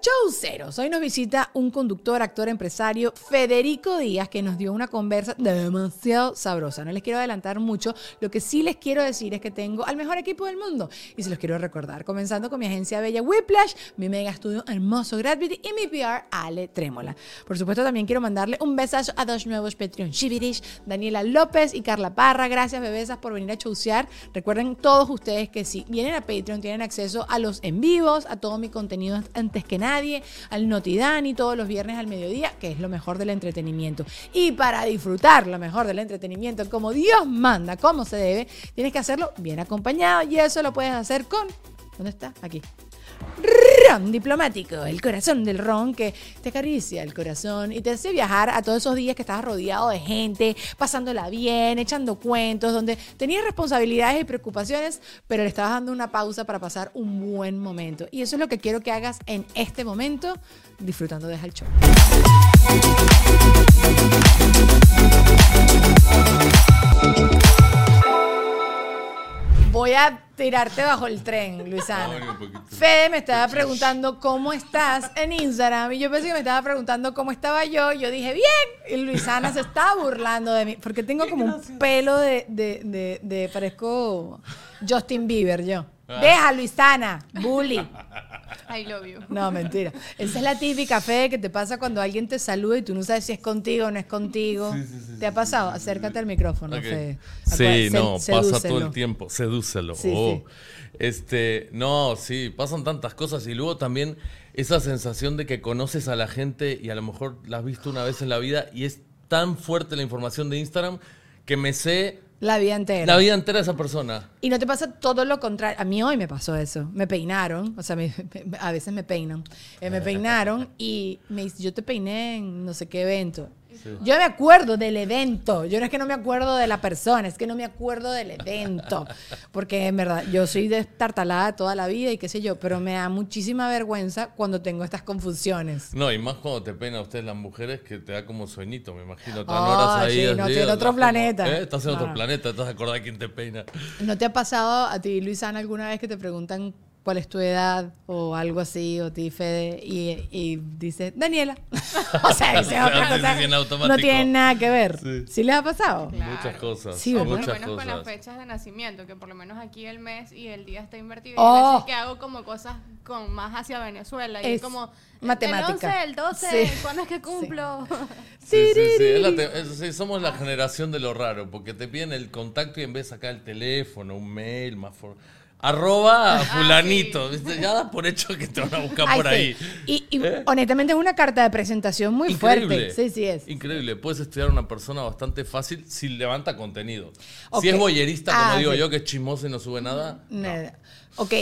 Chauceros. Hoy nos visita un conductor, actor, empresario, Federico Díaz, que nos dio una conversa demasiado sabrosa. No les quiero adelantar mucho. Lo que sí les quiero decir es que tengo al mejor equipo del mundo y se los quiero recordar. Comenzando con mi agencia Bella Whiplash, mi mega estudio hermoso Gravity y mi PR Ale Trémola. Por supuesto, también quiero mandarle un besazo a dos nuevos Patreon Shivirish, Daniela López y Carla Parra. Gracias, bebesas, por venir a chaucear. Recuerden todos ustedes que si vienen a Patreon tienen acceso a los en vivos, a todo mi contenido antes que nada nadie, al Notidani todos los viernes al mediodía, que es lo mejor del entretenimiento. Y para disfrutar lo mejor del entretenimiento, como Dios manda, como se debe, tienes que hacerlo bien acompañado y eso lo puedes hacer con... ¿Dónde está? Aquí. Ron diplomático, el corazón del ron que te acaricia el corazón y te hace viajar a todos esos días que estabas rodeado de gente, pasándola bien, echando cuentos, donde tenías responsabilidades y preocupaciones, pero le estabas dando una pausa para pasar un buen momento. Y eso es lo que quiero que hagas en este momento, disfrutando de El Show voy a tirarte bajo el tren, Luisana. Fede me estaba preguntando cómo estás en Instagram y yo pensé que me estaba preguntando cómo estaba yo. Yo dije, bien. Y Luisana se estaba burlando de mí porque tengo como un pelo de, de, de, de parezco Justin Bieber yo. Ah. Deja, Luisana, bully. I love you. No, mentira. Esa es la típica fe que te pasa cuando alguien te saluda y tú no sabes si es contigo o no es contigo. ¿Te ha pasado? Acércate al micrófono, Fede. Sí, no, pasa todo el tiempo. Sedúcelo. Oh. Este, no, sí, pasan tantas cosas y luego también esa sensación de que conoces a la gente y a lo mejor la has visto una vez en la vida y es tan fuerte la información de Instagram que me sé la vida entera. La vida entera de esa persona. Y no te pasa todo lo contrario. A mí hoy me pasó eso. Me peinaron, o sea, a veces me peinan. Eh, me peinaron y me dice, yo te peiné en no sé qué evento. Yo me acuerdo del evento. Yo no es que no me acuerdo de la persona, es que no me acuerdo del evento. Porque en verdad, yo soy destartalada toda la vida y qué sé yo, pero me da muchísima vergüenza cuando tengo estas confusiones. No, y más cuando te peinan ustedes las mujeres que te da como sueñito, me imagino. Ah, sí, no, estoy en otro planeta. ¿eh? Estás en otro planeta, estás acordado de quién te peina. ¿No te ha pasado a ti, Luisana, alguna vez que te preguntan cuál es tu edad o algo así, o ti, Fede, y, y dice Daniela. o sea, dice otra cosa. No tiene nada que ver. Sí, les ha pasado? Muchas cosas. Sí, por lo menos con las fechas de nacimiento, que por lo menos aquí el mes y el día está invertido. Y oh. que hago como cosas con más hacia Venezuela. Y es como matemática. El 11, el 12, ¿cuándo es que cumplo? Sí, sí, sí, sí, somos la generación de lo raro, porque te piden el contacto y en vez de sacar el teléfono, un mail, más... For Arroba ah, fulanito. Ya das por hecho que te van a buscar por ahí. Y, ¿Eh? honestamente es una carta de presentación muy fuerte. Sí, sí es. Increíble. Puedes estudiar a una persona bastante fácil si levanta contenido. Si es boyerista, como ah, digo yo, que es chismoso y no sube nada. Ok.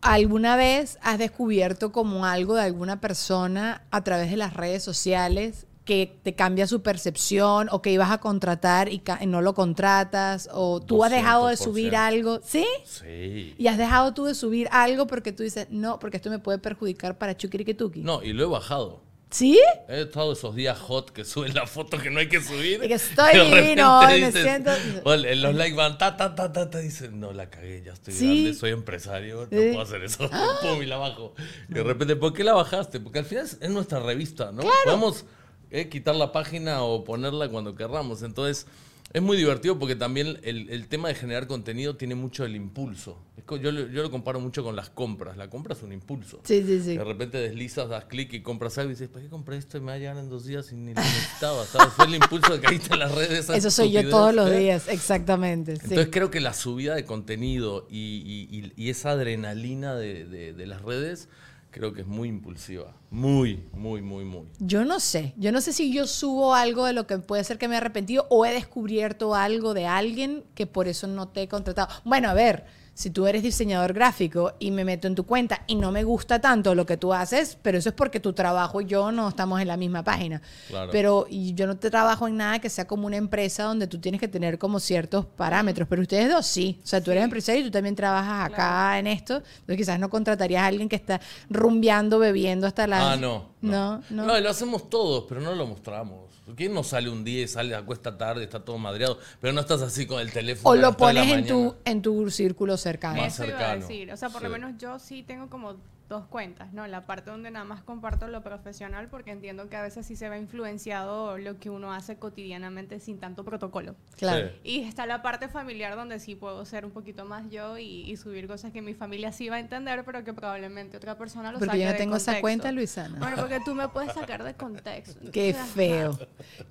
¿Alguna vez has descubierto como algo de alguna persona a través de las redes sociales que te cambia su percepción o que ibas a contratar y no lo contratas o tú has dejado de subir algo, ¿sí? Sí. Y has dejado tú de subir algo porque tú dices, no, porque esto me puede perjudicar para Chukiriketuki. No, y lo he bajado. ¿Sí? He estado esos días hot que suben la foto que no hay que subir. Y que estoy divino, me siento... en los likes van ta, ta, ta, ta, ta, dicen, no, la cagué, ya estoy grande, soy empresario, no puedo hacer eso. Pum, y la bajo. Y de repente, ¿por qué la bajaste? Porque al final es nuestra revista, ¿no? Claro. Podemos eh, quitar la página o ponerla cuando querramos. Entonces, es muy divertido porque también el, tema de generar contenido tiene mucho el impulso. yo, yo, lo comparo mucho con las compras. La compra es un impulso. Sí, sí, sí. De repente deslizas, das clic y compras algo y dices, ¿para qué compré esto y me va a llegar en dos días y ni lo necesitaba? ¿Sabes? Fue el impulso de caíste en las redes. Eso soy yo todos los ¿eh? días, exactamente. Entonces creo que la subida de contenido y, esa adrenalina de, de las redes creo que es muy impulsiva. Muy, muy, muy, muy. Yo no sé. Yo no sé si yo subo algo de lo que puede ser que me he arrepentido o he descubierto algo de alguien que por eso no te he contratado. Bueno, a ver si tú eres diseñador gráfico y me meto en tu cuenta y no me gusta tanto lo que tú haces, pero eso es porque tu trabajo y yo no estamos en la misma página. Pero y yo no te trabajo en nada que sea como una empresa donde tú tienes que tener como ciertos parámetros, pero ustedes dos sí. O sea, tú eres empresario y tú también trabajas acá en esto, entonces quizás no contratarías a alguien que está rumbeando, bebiendo hasta la... Ah, no. No, no. No, lo hacemos todos, pero no lo mostramos. ¿Quién no sale un día y sale, acuesta tarde, está todo madreado? Pero no estás así con el teléfono. O lo pones en tu, en tu círculo cercano. Más cercano. Iba a decir. O sea, por lo menos yo sí tengo como dos cuentas, ¿no? La parte donde nada más comparto lo profesional porque entiendo que a veces sí se ve influenciado lo que uno hace cotidianamente sin tanto protocolo. Claro. Y está la parte familiar donde sí puedo ser un poquito más yo y, subir cosas que mi familia sí va a entender, pero que probablemente otra persona lo porque yo no tengo esa cuenta, Luisana. Bueno, porque tú me puedes sacar de contexto. Qué feo.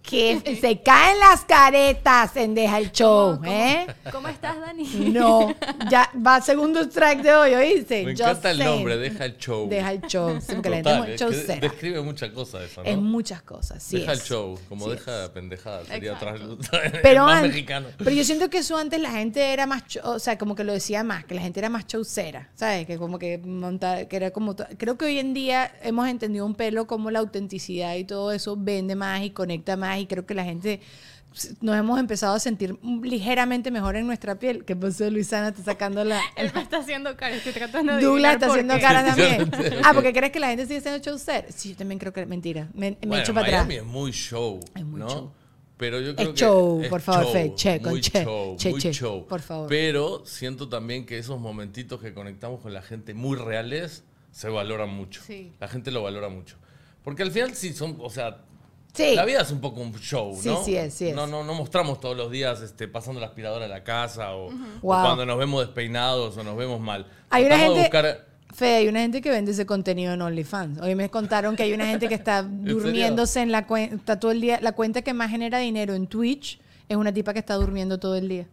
que se caen las caretas en Deja el Show, ¿eh? ¿Cómo estás, Dani? No, ya va segundo strike de hoy, ¿oíste? Me encanta el nombre, Deja el Show. Deja el Show. Describe muchas cosas eso, ¿no? Es muchas cosas, sí. Deja el show, como deja pendejada, sería pero más mexicano. Pero yo siento que eso antes la gente era más, o sea, como que lo decía más, que la gente era más showcera, ¿sabes? Que como que montar, que era como, creo que hoy en día hemos entendido un pelo como la autenticidad y todo eso vende más y conecta más y creo que la gente nos hemos empezado a sentir ligeramente mejor en nuestra piel. ¿Qué pasó, Luisana? Está sacando la. Él me está haciendo cara, estoy tratando de. Douglas está haciendo cara también. ah, porque crees que la gente sigue siendo show ser. Sí, yo también creo que mentira. Me, me echo para atrás. es muy show. Es muy ¿no? show. Pero yo creo es show, por favor, Fe, che, con che, show, che, muy che, show. Por favor. Pero siento también que esos momentitos que conectamos con la gente muy reales se valoran mucho. Sí. La gente lo valora mucho. Porque al final sí son, o sea, la vida es un poco un show, ¿no? Sí, sí es, sí No, no, no mostramos todos los días este, pasando la aspiradora a la casa o, cuando nos vemos despeinados o nos vemos mal. Hay una gente... Fe, hay una gente que vende ese contenido en OnlyFans. Hoy me contaron que hay una gente que está durmiéndose en la cuenta todo el día. La cuenta que más genera dinero en Twitch es una tipa que está durmiendo todo el día.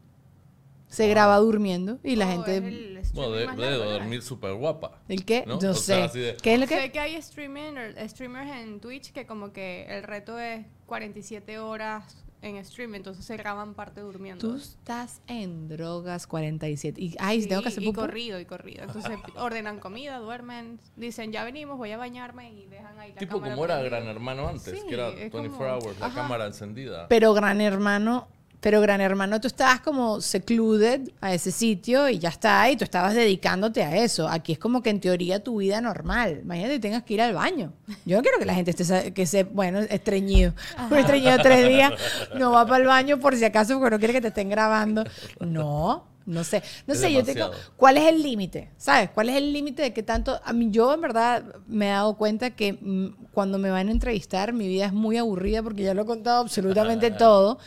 Se graba durmiendo y la gente... bueno, debe, dormir súper guapa. ¿El qué? ¿no? Yo sé. ¿Qué es lo que...? Sé que hay streamers en Twitch que como que el reto es 47 horas en stream, entonces se graban parte durmiendo. Tú estás en drogas 47. Y, ay, tengo que hacer Y corrido, y corrido. Entonces ordenan comida, duermen, dicen, ya venimos, voy a bañarme y dejan ahí la Tipo como era Gran Hermano antes, que era 24 hours, la cámara encendida. Pero Gran Hermano pero Gran Hermano, tú estabas como secluded a ese sitio y ya está, y tú estabas dedicándote a eso. Aquí es como que en teoría tu vida normal. Imagínate que tengas que ir al baño. Yo no quiero que la gente esté, que se, bueno, estreñido. Un estreñido tres días, no va para el baño por si acaso porque no quiere que te estén grabando. No, no sé, no sé, yo tengo, ¿cuál es el límite? ¿Sabes? ¿Cuál es el límite de qué tanto? A mí, yo en verdad me he dado cuenta que mm, cuando me van a entrevistar, mi vida es muy aburrida porque ya lo he contado absolutamente todo.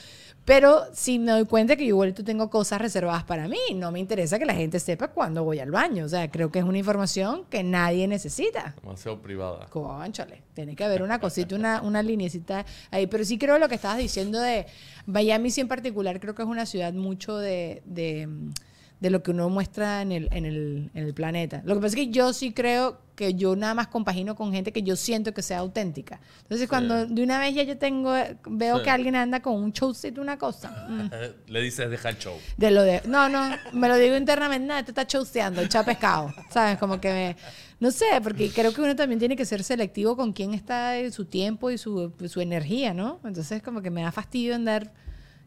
Pero si me doy cuenta que yo igual tengo cosas reservadas para mí, no me interesa que la gente sepa cuándo voy al baño. O sea, creo que es una información que nadie necesita. Demasiado privada. Conchale, tiene que haber una cosita, una, una linecita ahí. Pero sí creo lo que estabas diciendo de Miami, sí en particular, creo que es una ciudad mucho de de lo que uno muestra en el, en el, en el planeta. Lo que pasa es que yo sí creo que yo nada más compagino con gente que yo siento que sea auténtica. Entonces, cuando de una vez ya yo tengo, veo que alguien anda con un showcito, una cosa. Mm. Le dices, deja el show. De lo de, no, no, me lo digo internamente, nada, te está showseando, echa pescado. ¿Sabes? Como que me, no sé, porque creo que uno también tiene que ser selectivo con quién está su tiempo y su, su energía, ¿no? Entonces, como que me da fastidio andar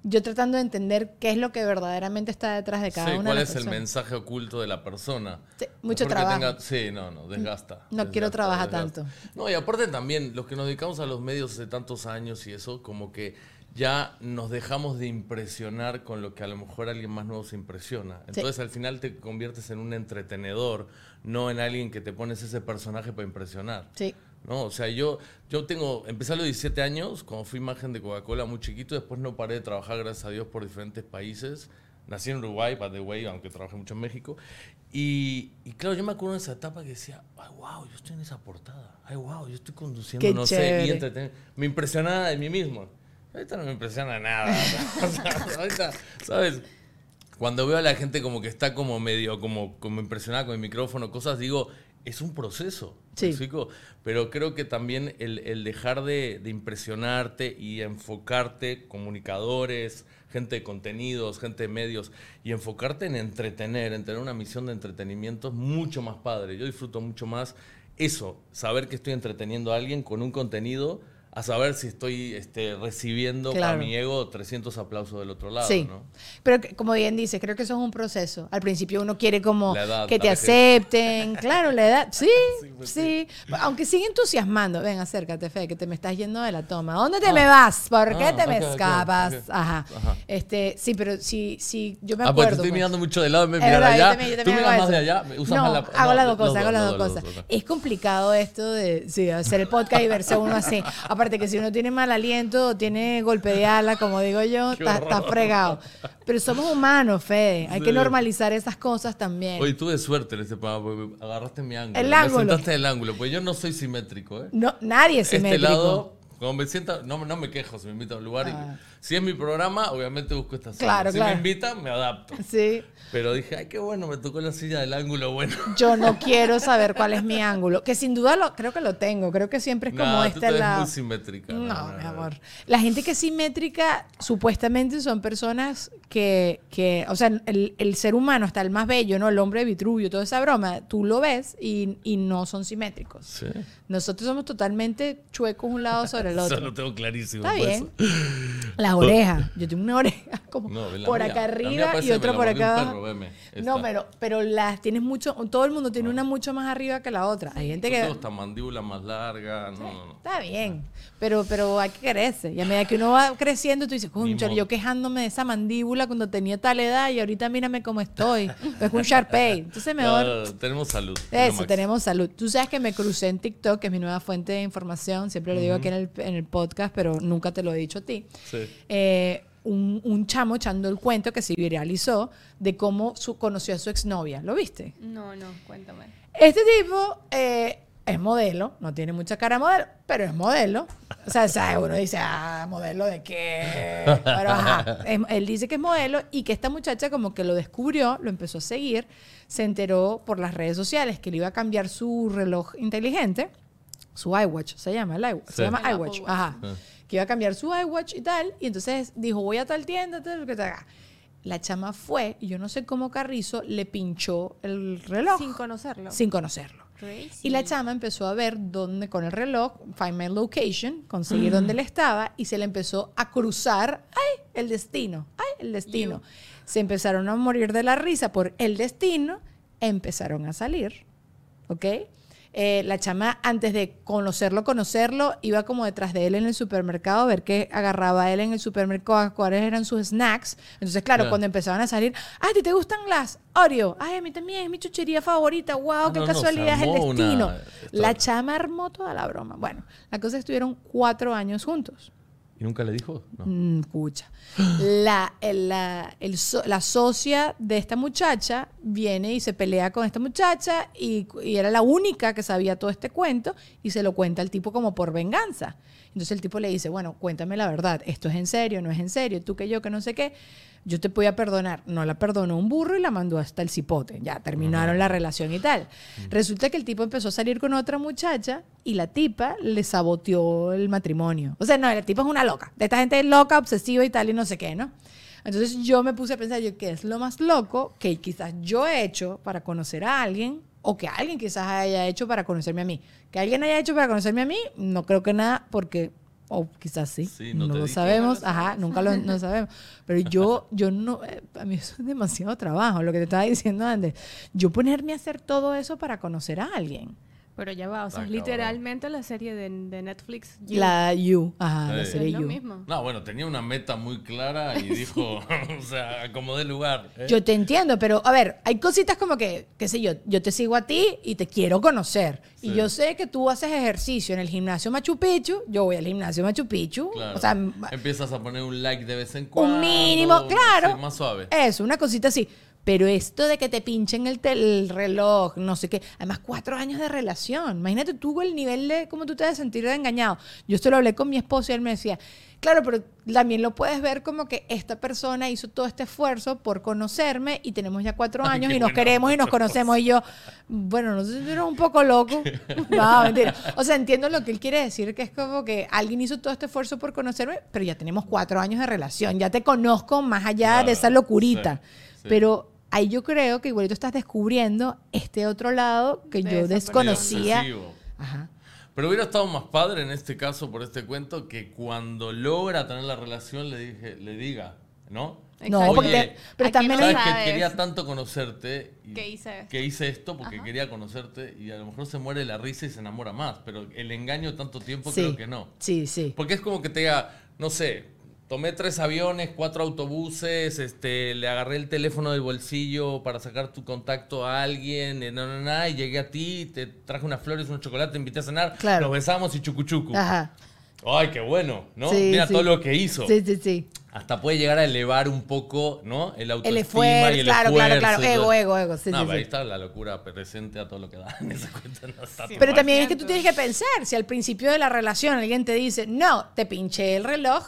yo tratando de entender qué es lo que verdaderamente está detrás de cada sí, una cuál de las es el mensaje oculto de la persona. Sí, mucho trabajo. sí, no, no, desgasta. No quiero trabajar tanto. No, y aparte también, los que nos dedicamos a los medios hace tantos años y eso, como que ya nos dejamos de impresionar con lo que a lo mejor alguien más nuevo se impresiona. Entonces al final te conviertes en un entretenedor, no en alguien que te pones ese personaje para impresionar. Sí. ¿No? O sea, yo, yo tengo, empecé a los 17 años, cuando fui imagen de Coca-Cola muy chiquito, después no paré de trabajar, gracias a Dios, por diferentes países. Nací en Uruguay, by the way, aunque trabajé mucho en México. Y, y, claro, yo me acuerdo de esa etapa que decía, ay, wow, yo estoy en esa portada. Ay, wow, yo estoy conduciendo, no sé, y Me impresionaba de mí mismo. Ahorita no me impresiona nada. ahorita, ¿sabes? Cuando veo a la gente como que está como medio, como, como impresionada con el micrófono, cosas, digo, es un proceso. Sí. Pero creo que también el, dejar de, impresionarte y enfocarte, comunicadores, gente de contenidos, gente de medios, y enfocarte en entretener, en tener una misión de entretenimiento es mucho más padre. Yo disfruto mucho más eso, saber que estoy entreteniendo a alguien con un contenido a saber si estoy este, recibiendo a mi ego 300 aplausos del otro lado. Sí, ¿no? pero como bien dice, creo que eso es un proceso. Al principio uno quiere como que te acepten, claro, la edad, sí, sí, aunque sigue entusiasmando. Ven, acércate, Fe, que te me estás yendo de la toma. ¿Dónde te ah. me vas? ¿Por qué ah, te me escapas? Ajá. Este, sí, pero sí, sí, yo me acuerdo. Ah, porque estoy pues. mirando mucho de lado me miras allá. Tú miras más de allá, usas no, la... hago las dos cosas, hago las dos cosas. Es complicado esto de sí, hacer el podcast y verse uno así. Aparte que si uno tiene mal aliento, tiene golpe de ala, como digo yo, está, fregado. Pero somos humanos, Fede. Hay que normalizar esas cosas también. Hoy tuve suerte en este programa porque agarraste mi ángulo. El ángulo. Me sentaste el ángulo, pues yo no soy simétrico, ¿eh? No, nadie es simétrico. Este lado, cuando me sienta, no, no me quejo si me invitan a un lugar. Y, ah. si es mi programa, obviamente busco esta silla. Claro, si me invitan, me adapto. Sí. Pero dije, ay, qué bueno, me tocó la silla del ángulo bueno. Yo no quiero saber cuál es mi ángulo. Que sin duda lo, creo que lo tengo. Creo que siempre es como este lado. muy simétrica. No, mi amor. La gente que es simétrica, supuestamente son personas que, que o sea, el, el, ser humano, hasta el más bello, ¿no? El hombre de Vitruvio, toda esa broma, tú lo ves y, y no son simétricos. Sí. Nosotros somos totalmente chuecos un lado sobre el otro. Eso lo tengo clarísimo. Está bien. Las orejas. Yo tengo una oreja como por acá arriba y otra por acá no, pero, pero las tienes mucho, todo el mundo tiene una mucho más arriba que la otra. Hay gente que... Esta mandíbula más larga, Está bien, pero, pero hay que quererse. Y a medida que uno va creciendo, tú dices, concha, yo quejándome de esa mandíbula cuando tenía tal edad y ahorita mírame cómo estoy. Es un Sharpay. Entonces mejor... tenemos salud. Eso, tenemos salud. Tú sabes que me crucé en TikTok, que es mi nueva fuente de información. Siempre lo digo aquí en el, en el podcast, pero nunca te lo he dicho a ti. Sí. Eh, un, un, chamo echando el cuento que se viralizó de cómo su, conoció a su exnovia. ¿Lo viste? No, no, cuéntame. Este tipo eh, es modelo, no tiene mucha cara de modelo, pero es modelo. O sea, ¿sabe? uno dice, ah, modelo de qué. Pero ajá, él dice que es modelo y que esta muchacha como que lo descubrió, lo empezó a seguir, se enteró por las redes sociales que le iba a cambiar su reloj inteligente, su iWatch, se llama el iWatch, se llama iWatch, ajá que iba a cambiar su iWatch y tal. Y entonces dijo, voy a tal tienda, tal, que tal. La chama fue y yo no sé cómo Carrizo le pinchó el reloj. Sin conocerlo. Sin conocerlo. Y la chama empezó a ver dónde con el reloj, find my location, conseguir dónde él estaba y se le empezó a cruzar, ay, el destino, ay, el destino. Se empezaron a morir de la risa por el destino, empezaron a salir, ¿ok? Eh, la chama, antes de conocerlo, conocerlo, iba como detrás de él en el supermercado a ver qué agarraba él en el supermercado, cuáles eran sus snacks. Entonces, claro, cuando empezaban a salir, ay, ¿te, te gustan las Oreo? Ay, a mí también es mi chuchería favorita. ¡Wow! Ah, ¡Qué casualidad es el destino! La chama armó toda la broma. Bueno, la cosa es que estuvieron cuatro años juntos. ¿Y nunca le dijo? No. Mm, escucha. La, la, la, socia de esta muchacha viene y se pelea con esta muchacha y, y, era la única que sabía todo este cuento y se lo cuenta al tipo como por venganza. Entonces el tipo le dice, bueno, cuéntame la verdad, esto es en serio, no es en serio, tú que yo, que no sé qué yo te voy a perdonar. No la perdonó un burro y la mandó hasta el cipote. Ya terminaron la relación y tal. Resulta que el tipo empezó a salir con otra muchacha y la tipa le saboteó el matrimonio. O sea, no, la tipa es una loca. De esta gente loca, obsesiva y tal y no sé qué, ¿no? Entonces yo me puse a pensar, yo, ¿qué es lo más loco que quizás yo he hecho para conocer a alguien o que alguien quizás haya hecho para conocerme a mí? Que alguien haya hecho para conocerme a mí, no creo que nada, porque o quizás sí, no, lo sabemos, ajá, nunca lo no sabemos. Pero yo, yo no, eh, a mí eso es demasiado trabajo, lo que te estaba diciendo antes. Yo ponerme a hacer todo eso para conocer a alguien. Pero ya va, o sea, es literalmente la serie de, Netflix. La You, ajá, la serie es lo Mismo. No, bueno, tenía una meta muy clara y dijo, o sea, acomodé lugar. ¿eh? Yo te entiendo, pero a ver, hay cositas como que, qué sé yo, yo te sigo a ti y te quiero conocer. Y yo sé que tú haces ejercicio en el gimnasio Machu Picchu, yo voy al gimnasio Machu Picchu. O sea, empiezas a poner un like de vez en cuando. Un mínimo, claro. más suave. Eso, una cosita así. Pero esto de que te pinchen el, el, reloj, no sé qué, además cuatro años de relación. Imagínate tú el nivel de cómo tú te vas a sentir engañado. Yo esto lo hablé con mi esposo y él me decía, claro, pero también lo puedes ver como que esta persona hizo todo este esfuerzo por conocerme y tenemos ya cuatro años y nos queremos y nos conocemos. Y yo, bueno, no sé si eres un poco loco. No, mentira. O sea, entiendo lo que él quiere decir, que es como que alguien hizo todo este esfuerzo por conocerme, pero ya tenemos cuatro años de relación, ya te conozco más allá de esa locurita. Pero ahí yo creo que igualito estás descubriendo este otro lado que yo desconocía. Ajá. Pero hubiera estado más padre en este caso, por este cuento, que cuando logra tener la relación le, dije, le diga, ¿no? No, porque pero también sabes que quería tanto conocerte y que hice, que hice esto porque quería conocerte y a lo mejor se muere la risa y se enamora más, pero el engaño tanto tiempo creo que no. Sí, sí. Porque es como que te diga, no sé, tomé tres aviones, cuatro autobuses, este, le agarré el teléfono del bolsillo para sacar tu contacto a alguien, no, no, no, y llegué a ti, te traje unas flores, un chocolate, te invité a cenar, claro. nos besamos y chucuchucu. Ajá. Ay, qué bueno, ¿no? Mira todo lo que hizo. Sí, sí, sí hasta puede llegar a elevar un poco, ¿no? El autoestima el esfuerzo, y el claro, esfuerzo. Claro, claro, ego, ego, ego. Sí, no, ahí está la locura presente a todo lo que da en esa cuenta. pero también es que tú tienes que pensar, si al principio de la relación alguien te dice, no, te pinché el reloj,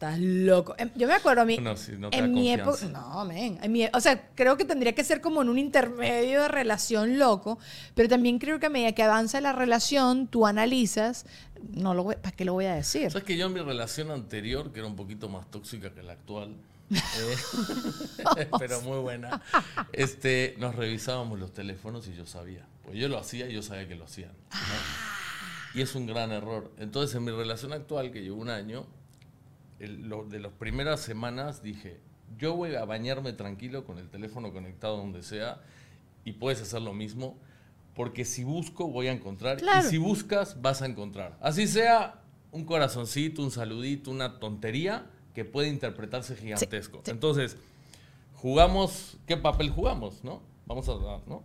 Estás loco. Em, yo me acuerdo a mí. No, no en mi época. No, men. o sea, creo que tendría que ser como en un intermedio de relación loco. Pero también creo que a medida que avanza la relación, tú analizas. No lo ¿Para qué lo voy a decir? Sabes que yo en mi relación anterior, que era un poquito más tóxica que la actual. Eh, pero muy buena. Este, nos revisábamos los teléfonos y yo sabía. Pues yo lo hacía y yo sabía que lo hacían. Y es un gran error. Entonces, en mi relación actual, que llevo un año, de las primeras semanas dije, yo voy a bañarme tranquilo con el teléfono conectado donde sea y puedes hacer lo mismo, porque si busco voy a encontrar y si buscas vas a encontrar. Así sea un corazoncito, un saludito, una tontería que puede interpretarse gigantesco. Entonces, jugamos, ¿qué papel jugamos? ¿No? Vamos a, ¿no?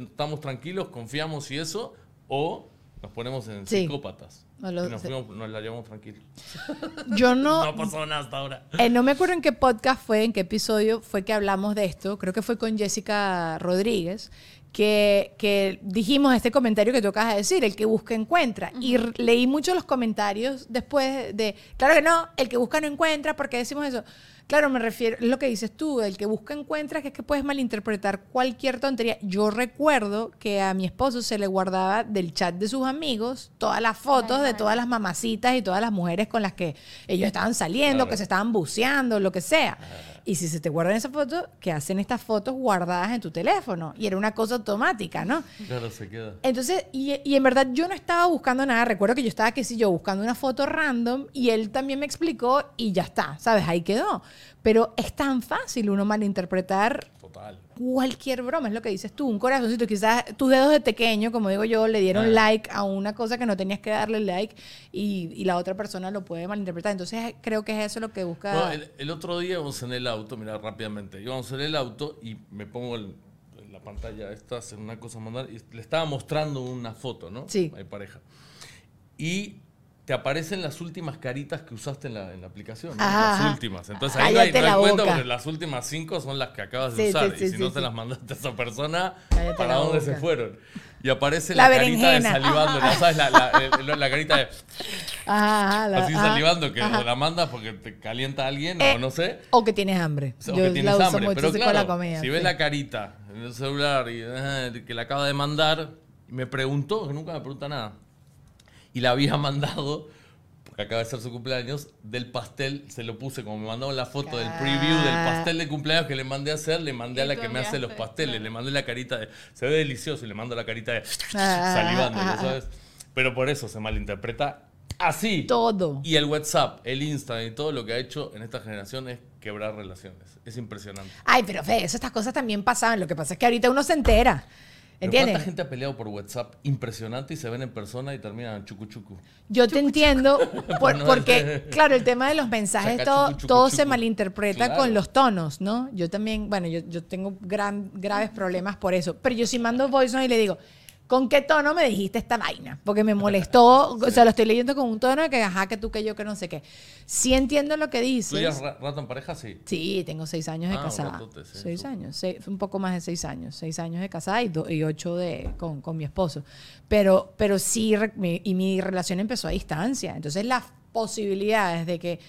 estamos tranquilos, confiamos y eso, o nos ponemos en psicópatas. Nos, la llevamos tranquilos. Yo no. no pasó nada hasta ahora. Eh, no me acuerdo en qué podcast fue, en qué episodio fue que hablamos de esto. Creo que fue con Jessica Rodríguez. Que, que dijimos este comentario que tú acabas de decir, el que busca encuentra. Y leí muchos los comentarios después de, claro que no, el que busca no encuentra, porque decimos eso? Claro, me refiero, es lo que dices tú, el que busca encuentra, que es que puedes malinterpretar cualquier tontería. Yo recuerdo que a mi esposo se le guardaba del chat de sus amigos todas las fotos de todas las mamacitas y todas las mujeres con las que ellos estaban saliendo, que se estaban buceando, lo que sea. Y si se te guardan esas fotos, que hacen estas fotos guardadas en tu teléfono. Y era una cosa automática, ¿no? Claro, se queda. Entonces, y, y en verdad yo no estaba buscando nada. Recuerdo que yo estaba, qué sé yo, buscando una foto random y él también me explicó y ya está, ¿sabes? Ahí quedó. Pero es tan fácil uno malinterpretar cualquier broma, es lo que dices tú, un corazoncito, quizás tus dedos de pequeño, como digo yo, le dieron like a una cosa que no tenías que darle like y, la otra persona lo puede malinterpretar. Entonces creo que es eso lo que busca... el, otro día íbamos en el auto, mira rápidamente, íbamos en el auto y me pongo en la pantalla esta, en una cosa mandar, y le estaba mostrando una foto, ¿no? Sí. Hay pareja. Y te aparecen las últimas caritas que usaste en la, en la aplicación. Las últimas. Entonces ahí no hay, cuenta porque las últimas cinco son las que acabas de usar. y si no te las mandaste a esa persona, ¿para dónde se fueron? Y aparece la, carita de salivando, ¿no? ¿Sabes? La, la, carita de. así salivando, que la mandas porque te calienta a alguien o eh, no sé. O que tienes hambre. O que tienes hambre. Pero claro, si ves la carita en el celular y eh, que la acaba de mandar, me preguntó, que nunca me pregunta nada y la había mandado, porque acaba de ser su cumpleaños, del pastel, se lo puse, como me mandaron la foto del preview del pastel de cumpleaños que le mandé a hacer, le mandé a la que me hace los pasteles, le mandé la carita de, se ve delicioso y le mando la carita de ah, salivando, ah, ¿sabes? Pero por eso se malinterpreta así. Todo. Y el WhatsApp, el Instagram y todo lo que ha hecho en esta generación es quebrar relaciones. Es impresionante. Ay, pero fe, estas cosas también pasaban. Lo que pasa es que ahorita uno se entera. ¿Entiendes? ¿Cuánta gente ha peleado por WhatsApp? Impresionante y se ven en persona y terminan chucu chucu. Yo te entiendo, porque, claro, el tema de los mensajes, todo, todo se malinterpreta con los tonos, ¿no? Yo también, bueno, yo, yo tengo gran, graves problemas por eso. Pero yo sí mando voice y le digo, ¿Con qué tono me dijiste esta vaina? Porque me molestó, o sea, lo estoy leyendo con un tono de que, ajá, que tú, que yo, que no sé qué. Sí entiendo lo que dices. ¿Tú rato en pareja? Sí. Sí, tengo seis años de ah, casada. seis años, un poco más de seis años. Seis años de casada y, y ocho de, con, con, mi esposo. Pero, pero sí, y mi relación empezó a distancia. Entonces las posibilidades de que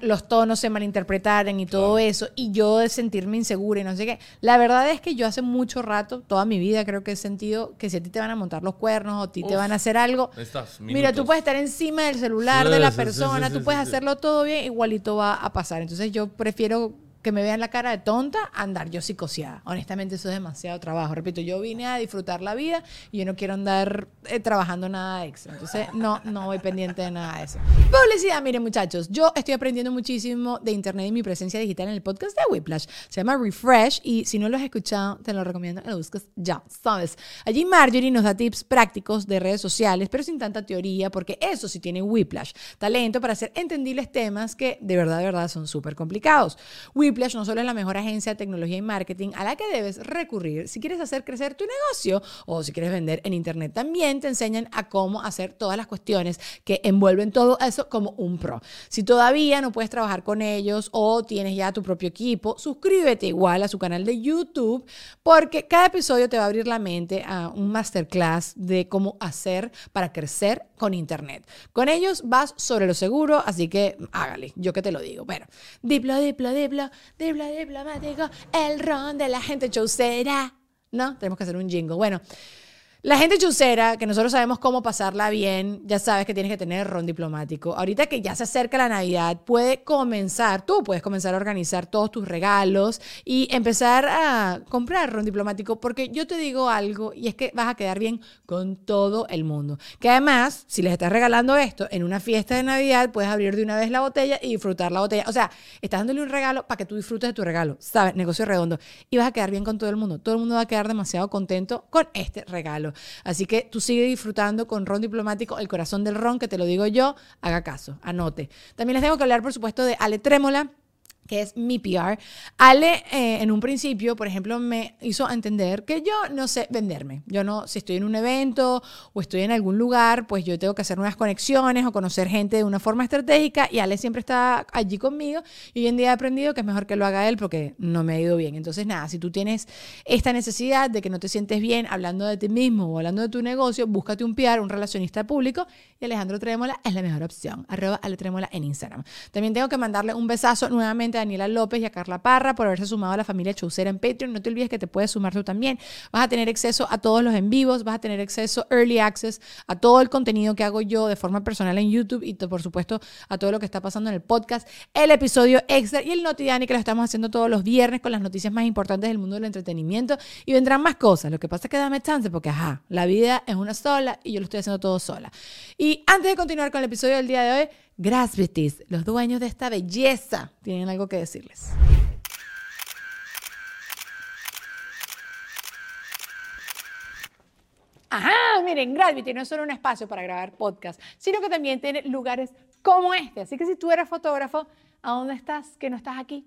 los tonos se malinterpretaran y todo eso, y yo de sentirme insegura y no sé qué. La verdad es que yo hace mucho rato, toda mi vida creo que he sentido que si a ti te van a montar los cuernos o a ti te van a hacer algo, mira, tú puedes estar encima del celular de la persona, tú puedes hacerlo todo bien, igualito va a pasar. Entonces yo prefiero que me vean la cara de tonta, andar yo psicoseada. Honestamente, eso es demasiado trabajo. Repito, yo vine a disfrutar la vida y yo no quiero andar eh, trabajando nada extra. Entonces, no, no voy pendiente de nada de eso. Publicidad, miren muchachos, yo estoy aprendiendo muchísimo de internet y mi presencia digital en el podcast de Whiplash. Se llama Refresh y si no lo has escuchado, te lo recomiendo lo buscas ya, ¿sabes? Allí Marjorie nos da tips prácticos de redes sociales, pero sin tanta teoría, porque eso sí tiene Whiplash, talento para hacer entendibles temas que de verdad, de verdad son súper complicados. Whiplash no solo es la mejor agencia de tecnología y marketing a la que debes recurrir si quieres hacer crecer tu negocio o si quieres vender en internet. También te enseñan a cómo hacer todas las cuestiones que envuelven todo eso como un pro. Si todavía no puedes trabajar con ellos o tienes ya tu propio equipo, suscríbete igual a su canal de YouTube porque cada episodio te va a abrir la mente a un masterclass de cómo hacer para crecer con internet. Con ellos vas sobre lo seguro, así que hágale, yo que te lo digo. Bueno, diplo, diplo, diplo, diplomático, el ron de la gente chaucera. ¿No? Tenemos que hacer un jingle. Bueno. La gente chucera, que nosotros sabemos cómo pasarla bien, ya sabes que tienes que tener ron diplomático. Ahorita que ya se acerca la Navidad, puede comenzar, tú puedes comenzar a organizar todos tus regalos y empezar a comprar ron diplomático, porque yo te digo algo y es que vas a quedar bien con todo el mundo. Que además, si les estás regalando esto en una fiesta de Navidad, puedes abrir de una vez la botella y disfrutar la botella. O sea, estás dándole un regalo para que tú disfrutes de tu regalo, ¿sabes? Negocio redondo. Y vas a quedar bien con todo el mundo. Todo el mundo va a quedar demasiado contento con este regalo. Así que tú sigue disfrutando con ron diplomático, el corazón del ron, que te lo digo yo, haga caso, anote. También les tengo que hablar, por supuesto, de Ale Trémola que es mi PR, Ale eh, en un principio, por ejemplo, me hizo entender que yo no sé venderme. Yo no, si estoy en un evento o estoy en algún lugar, pues yo tengo que hacer nuevas conexiones o conocer gente de una forma estratégica y Ale siempre está allí conmigo y hoy en día he aprendido que es mejor que lo haga él porque no me ha ido bien. Entonces, nada, si tú tienes esta necesidad de que no te sientes bien hablando de ti mismo o hablando de tu negocio, búscate un PR, un relacionista público y Alejandro Trémola es la mejor opción. Arroba Ale en Instagram. También tengo que mandarle un besazo nuevamente Daniela López y a Carla Parra por haberse sumado a la familia Chaucera en Patreon. No te olvides que te puedes sumar tú también. Vas a tener acceso a todos los en vivos, vas a tener acceso early access a todo el contenido que hago yo de forma personal en YouTube y por supuesto a todo lo que está pasando en el podcast, el episodio extra y el Notidiani que lo estamos haciendo todos los viernes con las noticias más importantes del mundo del entretenimiento y vendrán más cosas. Lo que pasa es que dame chance porque ajá, la vida es una sola y yo lo estoy haciendo todo sola. Y antes de continuar con el episodio del día de hoy, Grasbitis, los dueños de esta belleza, tienen algo que decirles. Ajá, miren, Gravity no es solo un espacio para grabar podcast, sino que también tiene lugares como este. Así que si tú eres fotógrafo, ¿a dónde estás que no estás aquí?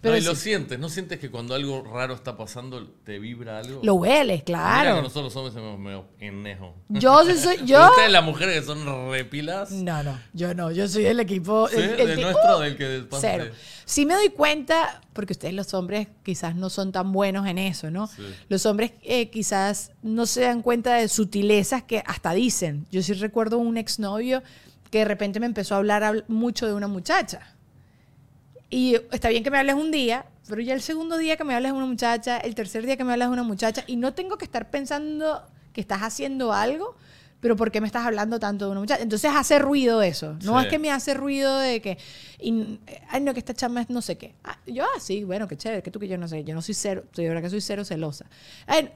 Pero y lo sientes, ¿no sientes que cuando algo raro está pasando te vibra algo? Lo hueles, claro. que nosotros los hombres somos medio ennejo. Yo soy yo. ¿Ustedes las mujeres que son repilas? No, no, yo no, yo soy el equipo ¿Sí? el, nuestro del que Cero. Sí me doy cuenta porque ustedes los hombres quizás no son tan buenos en eso, ¿no? Los hombres eh, quizás no se dan cuenta de sutilezas que hasta dicen. Yo sí recuerdo un exnovio que de repente me empezó a hablar mucho de una muchacha y está bien que me hables un día, pero ya el segundo día que me hables de una muchacha, el tercer día que me hablas de una muchacha, y no tengo que estar pensando que estás haciendo algo, pero ¿por qué me estás hablando tanto de una muchacha? Entonces hace ruido eso. No es que me hace ruido de que, ay, no, que esta chama es no sé qué. Ah, yo, ah, sí, bueno, qué chévere, que tú que yo no sé, yo no soy cero, de verdad que soy cero celosa.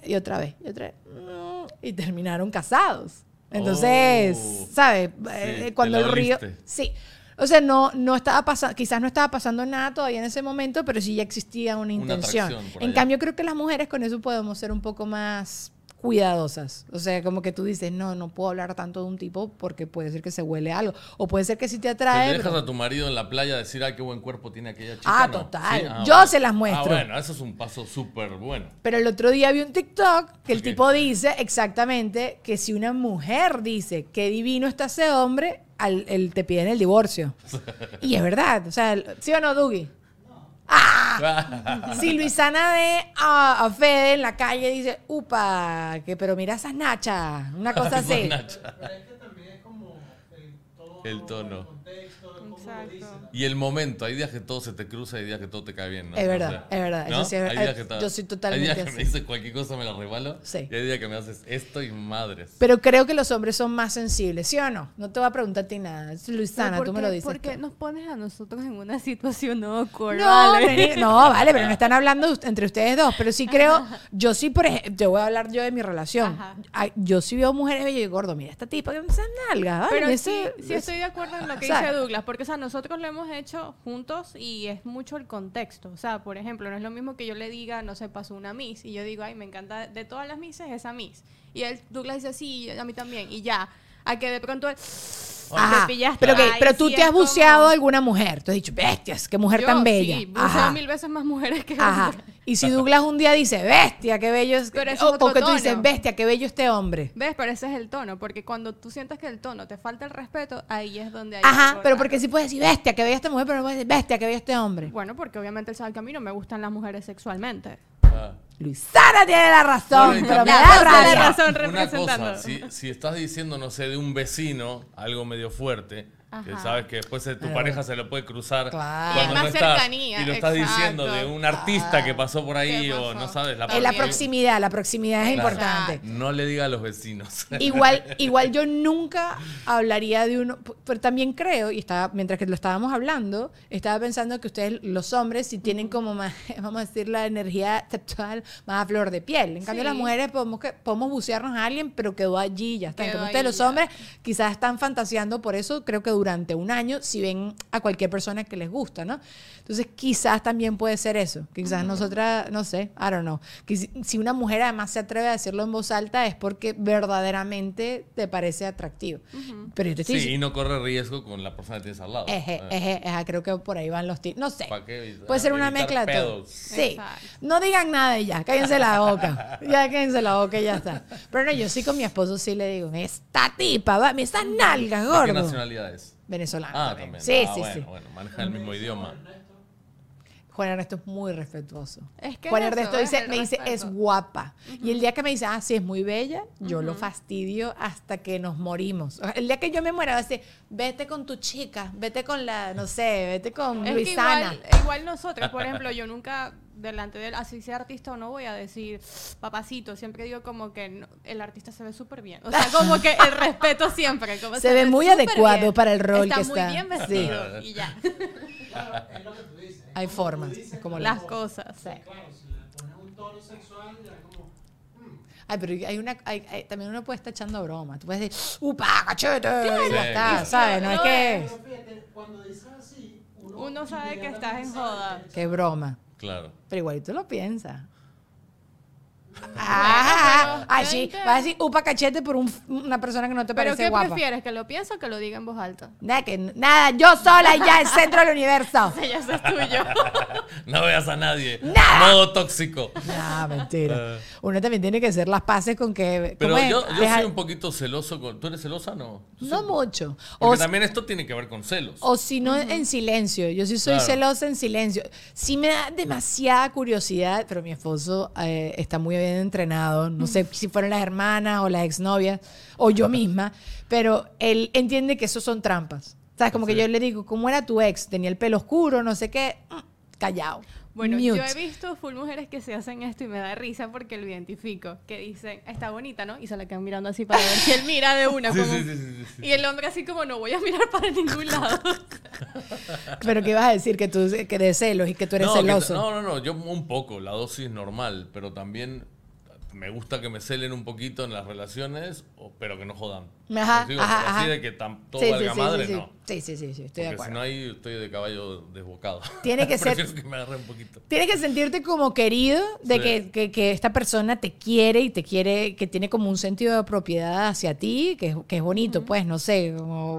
y otra vez, y otra vez. Mm, y terminaron casados. Entonces, oh. ¿sabes? Eh, cuando el río... Sí. O sea, no, no estaba pasando, quizás no estaba pasando nada todavía en ese momento, pero sí ya existía una intención. en cambio, creo que las mujeres con eso podemos ser un poco más cuidadosas. O sea, como que tú dices, no, no puedo hablar tanto de un tipo porque puede ser que se huele algo. O puede ser que si te atrae. ¿Te dejas a tu marido en la playa decir, ay, qué buen cuerpo tiene aquella chica? Ah, total. Ah, Yo se las muestro. Ah, bueno, eso es un paso súper bueno. Pero el otro día vi un TikTok que el tipo dice exactamente que si una mujer dice, qué divino está ese hombre, al, el, te piden el divorcio. y es verdad. O sea, ¿sí o no, Dougie? ¡Ah! si Luisana ve a, Fede en la calle dice, upa, que pero mira esas nachas, una cosa así. Pero es que también es como el tono. Y el momento, hay días que todo se te cruza, hay días que todo te cae bien, ¿no? Es verdad, es verdad. yo soy totalmente Hay días que me dices cualquier cosa, me la rebalo. Sí. Y hay días que me haces esto y madres. Pero creo que los hombres son más sensibles, ¿sí o no? No te voy a preguntar a ti nada. Luisana, tú me lo dices. ¿Por qué nos pones a nosotros en una situación no No, no, vale, pero no están hablando entre ustedes dos. Pero sí creo, yo sí, por ejemplo, te voy a hablar yo de mi relación. Yo sí veo mujeres bellas y gordo, mira, esta tipa que me nalga. Pero sí, sí estoy de acuerdo en lo que dice Douglas, porque o sea, nosotros lo hemos hecho juntos y es mucho el contexto. O sea, por ejemplo, no es lo mismo que yo le diga, no sé, pasó una Miss y yo digo, ay, me encanta de todas las Misses esa Miss. Y él, Douglas dice, sí, a mí también. Y ya, a que de pronto pero, pero tú te has buceado a alguna mujer. Tú has dicho, bestias, qué mujer tan bella. Sí, buceo mil veces más mujeres que Ajá. Y si Douglas un día dice, bestia, qué bello es. Pero o, o, que tú dices, bestia, qué bello este hombre. ¿Ves? Pero ese es el tono. Porque cuando tú sientes que el tono te falta el respeto, ahí es donde hay. Ajá, pero porque sí puedes decir, bestia, qué bella esta mujer, pero no puedes decir, bestia, qué bello este hombre. Bueno, porque obviamente él sabe que a mí no me gustan las mujeres sexualmente. Ah. Luisana tiene la razón, pero me da razón representando. Una cosa, si, si estás diciendo, no sé, de un vecino, algo medio fuerte, que sabes que después tu pareja se lo puede cruzar cuando no estás. y lo estás diciendo de un artista que pasó por ahí o no sabes la, la proximidad. la proximidad es importante. No le diga a los vecinos. Igual igual yo nunca hablaría de uno pero también creo y estaba mientras que lo estábamos hablando estaba pensando que ustedes los hombres si tienen como más vamos a decir la energía sexual más a flor de piel. En cambio las mujeres podemos que podemos bucearnos a alguien pero quedó allí ya está. Entonces ustedes los hombres quizás están fantaseando por eso creo que durante un año si ven a cualquier persona que les gusta, ¿no? Entonces quizás también puede ser eso. Quizás nosotras, no sé, I don't know. si, una mujer además se atreve a decirlo en voz alta es porque verdaderamente te parece atractivo. Pero yo te sí, y no corre riesgo con la persona que tienes al lado. Eje, eje, creo que por ahí van los tips. No sé. Puede ser una mezcla de todo. Sí. No digan nada de ya, cállense la boca. ya cállense la boca y ya está. Pero no, yo sí con mi esposo sí le digo, esta tipa, va, esta nalga, gordo. ¿Qué nacionalidad es? Venezolano. Ah, también. Sí, ah, sí, sí. Bueno, maneja el mismo idioma. Juan Ernesto es muy respetuoso. Juan Ernesto dice, me dice, es guapa. Y el día que me dice, ah, sí, es muy bella, yo lo fastidio hasta que nos morimos. El día que yo me muera, va a decir, vete con tu chica, vete con la, no sé, vete con es Luisana. igual, igual nosotros, por ejemplo, yo nunca delante de él, así sea artista o no, voy a decir papacito. Siempre digo como que el artista se ve súper bien. O sea, como que el respeto siempre. Como se, ve, muy adecuado para el rol está que está. muy bien vestido y ya. es lo que tú dices. Hay formas, como las cosas. Sí. Claro, si le pones un tono sexual, ya como... Hmm. Ay, pero hay una, hay, también uno puede estar echando broma. Tú puedes decir, ¡upa, cachete! ya está, ¿sabes? No, es que... Pero fíjate, cuando dices así, uno, uno sabe que estás en joda. Qué broma. Claro. Pero igualito lo piensa. Ah, así, vas a decir upa cachete por una persona que no te parece guapa. ¿Pero qué prefieres? ¿Que lo piense o que lo diga en voz alta? Nada, que, nada yo sola y ya el centro del universo. ya eso es tuyo. no veas a nadie. Nada. Modo tóxico. No, mentira. Ah. Uno también tiene que hacer las paces con que... Pero yo, yo soy un poquito celoso. Con, ¿Tú eres celosa no? No mucho. Porque también esto tiene que ver con celos. O si no, en silencio. Yo sí soy celosa en silencio. Sí me da demasiada curiosidad, pero mi esposo eh, está muy entrenado, no sé si fueron las hermanas o las exnovias o yo misma, pero él entiende que eso son trampas. ¿Sabes? Como que yo le digo, ¿cómo era tu ex? Tenía el pelo oscuro, no sé qué, mm, callado. Bueno, yo he visto full mujeres que se hacen esto y me da risa porque lo identifico. Que dicen, está bonita, ¿no? Y se la quedan mirando así para ver si él mira de una. Como, y el hombre así como, no voy a mirar para ningún lado. pero ¿qué ibas a decir? Que tú que de celos y que tú eres celoso. no, no, no, yo un poco, la dosis normal, pero también me gusta que me celen un poquito en las relaciones, pero que no jodan. Ajá, ajá, así de que todo valga madre, no. Sí, sí, sí, sí, estoy de acuerdo. si no ahí estoy de caballo desbocado. Tiene que ser... que me agarre un poquito. Tienes que sentirte como querido de que, que, que, esta persona te quiere y te quiere, que tiene como un sentido de propiedad hacia ti, que, que es bonito, pues, no sé,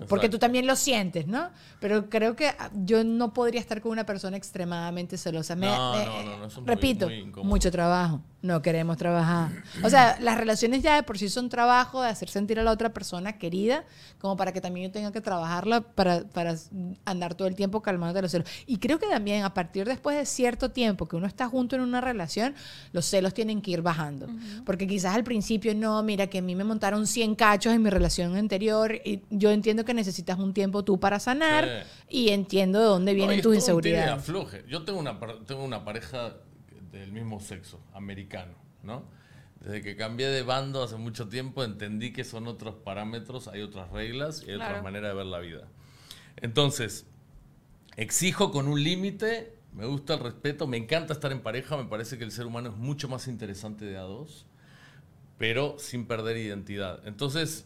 porque tú también lo sientes, ¿no? Pero creo que yo no podría estar con una persona extremadamente celosa. Me, no, no, no, repito, mucho trabajo. No queremos trabajar. O sea, las relaciones ya de por sí son trabajo de hacer sentir a la otra persona persona querida como para que también yo tenga que trabajarla para, para andar todo el tiempo calmando los celos. Y creo que también a partir después de cierto tiempo que uno está junto en una relación, los celos tienen que ir bajando. Porque quizás al principio no, mira que a mí me montaron 100 cachos en mi relación anterior y yo entiendo que necesitas un tiempo tú para sanar y entiendo de dónde vienen tus inseguridades. Yo tengo una, tengo una pareja del mismo sexo, americano, ¿no? Desde que cambié de bando hace mucho tiempo entendí que son otros parámetros, hay otras reglas y hay otras maneras de ver la vida. Entonces, exijo con un límite, me gusta el respeto, me encanta estar en pareja, me parece que el ser humano es mucho más interesante de a dos, pero sin perder identidad. Entonces,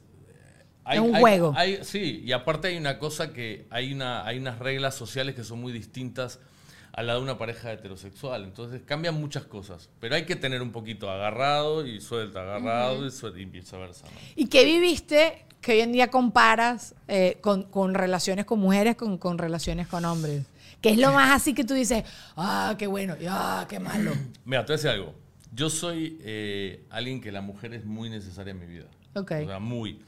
hay, un juego. sí, y aparte hay una cosa que hay, una, hay unas reglas sociales que son muy distintas a la de una pareja heterosexual. Entonces cambian muchas cosas, pero hay que tener un poquito agarrado y suelta, agarrado y, suelta, y viceversa. ¿Y qué viviste que hoy en día comparas eh, con, relaciones con mujeres con, con relaciones con hombres? ¿Qué es lo más así que tú dices, ah, qué bueno, ah, qué malo? Mira, te voy a decir algo. Yo soy eh, alguien que la mujer es muy necesaria en mi vida. Ok. O sea, muy.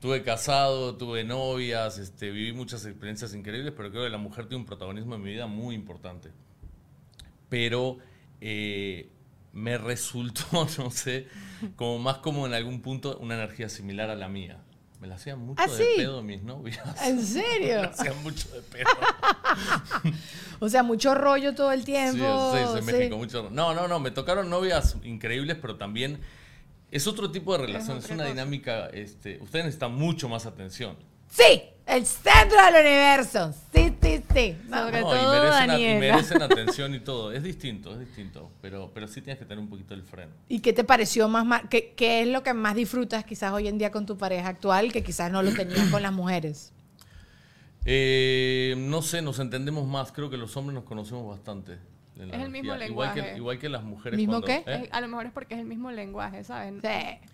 Tuve casado, tuve novias, este, viví muchas experiencias increíbles, pero creo que la mujer tiene un protagonismo en mi vida muy importante. Pero eh, me resultó, no sé, como más como en algún punto una energía similar a la mía. Me la hacían mucho ¿Ah, de pedo mis novias. ¿En serio? me la hacían mucho de pedo. o sea, mucho rollo todo el tiempo. Sí, sí, en México, mucho No, no, no, me tocaron novias increíbles, pero también es otro tipo de relación, es, una dinámica. Este, ustedes necesitan mucho más atención. Sí, el centro del universo. Sí, sí, sí. Sobre todo y merecen, atención y todo. Es distinto, es distinto. Pero, pero sí tienes que tener un poquito el freno. ¿Y qué te pareció más? qué, qué, es lo que más disfrutas quizás hoy en día con tu pareja actual que quizás no lo tenías con las mujeres? Eh, no sé, nos entendemos más. Creo que los hombres nos conocemos bastante. Es el mismo lenguaje. Igual que, igual que las mujeres. ¿Mismo qué? ¿eh? A lo mejor es porque es el mismo lenguaje, ¿sabes? Sí.